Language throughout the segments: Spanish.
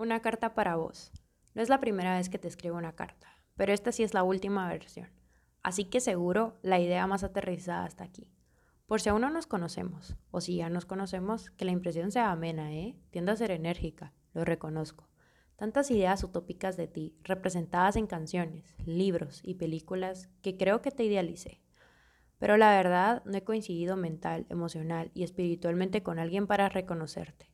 Una carta para vos. No es la primera vez que te escribo una carta, pero esta sí es la última versión. Así que seguro la idea más aterrizada hasta aquí. Por si aún no nos conocemos, o si ya nos conocemos, que la impresión sea amena, ¿eh? Tiendo a ser enérgica, lo reconozco. Tantas ideas utópicas de ti, representadas en canciones, libros y películas, que creo que te idealicé. Pero la verdad, no he coincidido mental, emocional y espiritualmente con alguien para reconocerte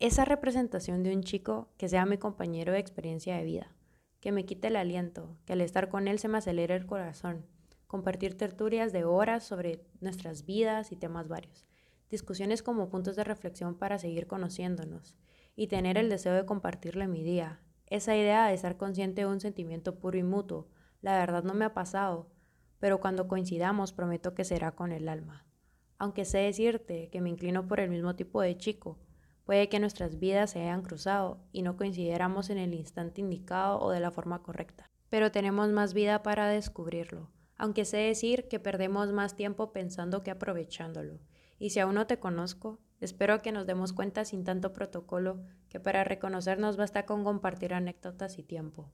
esa representación de un chico que sea mi compañero de experiencia de vida, que me quite el aliento, que al estar con él se me acelere el corazón, compartir tertulias de horas sobre nuestras vidas y temas varios, discusiones como puntos de reflexión para seguir conociéndonos y tener el deseo de compartirle mi día. Esa idea de estar consciente de un sentimiento puro y mutuo, la verdad no me ha pasado, pero cuando coincidamos prometo que será con el alma. Aunque sé decirte que me inclino por el mismo tipo de chico, Puede que nuestras vidas se hayan cruzado y no coincidiéramos en el instante indicado o de la forma correcta. Pero tenemos más vida para descubrirlo, aunque sé decir que perdemos más tiempo pensando que aprovechándolo. Y si aún no te conozco, espero que nos demos cuenta sin tanto protocolo que para reconocernos basta con compartir anécdotas y tiempo.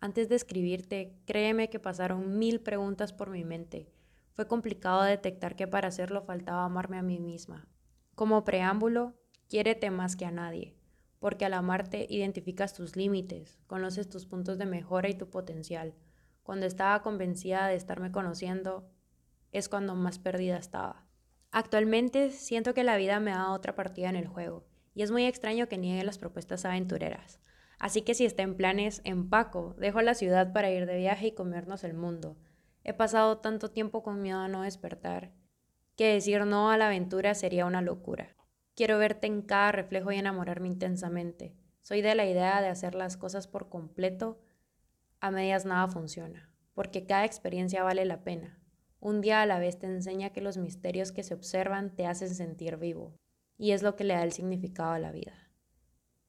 Antes de escribirte, créeme que pasaron mil preguntas por mi mente. Fue complicado detectar que para hacerlo faltaba amarme a mí misma. Como preámbulo, Quiérete más que a nadie, porque al amarte identificas tus límites, conoces tus puntos de mejora y tu potencial. Cuando estaba convencida de estarme conociendo, es cuando más perdida estaba. Actualmente siento que la vida me da otra partida en el juego, y es muy extraño que niegue las propuestas aventureras. Así que si está en planes, empaco, dejo la ciudad para ir de viaje y comernos el mundo. He pasado tanto tiempo con miedo a no despertar, que decir no a la aventura sería una locura. Quiero verte en cada reflejo y enamorarme intensamente. Soy de la idea de hacer las cosas por completo. A medias nada funciona, porque cada experiencia vale la pena. Un día a la vez te enseña que los misterios que se observan te hacen sentir vivo, y es lo que le da el significado a la vida.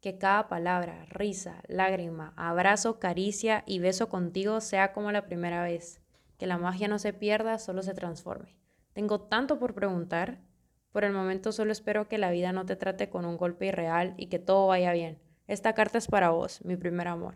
Que cada palabra, risa, lágrima, abrazo, caricia y beso contigo sea como la primera vez. Que la magia no se pierda, solo se transforme. Tengo tanto por preguntar por el momento solo espero que la vida no te trate con un golpe irreal y que todo vaya bien. Esta carta es para vos, mi primer amor.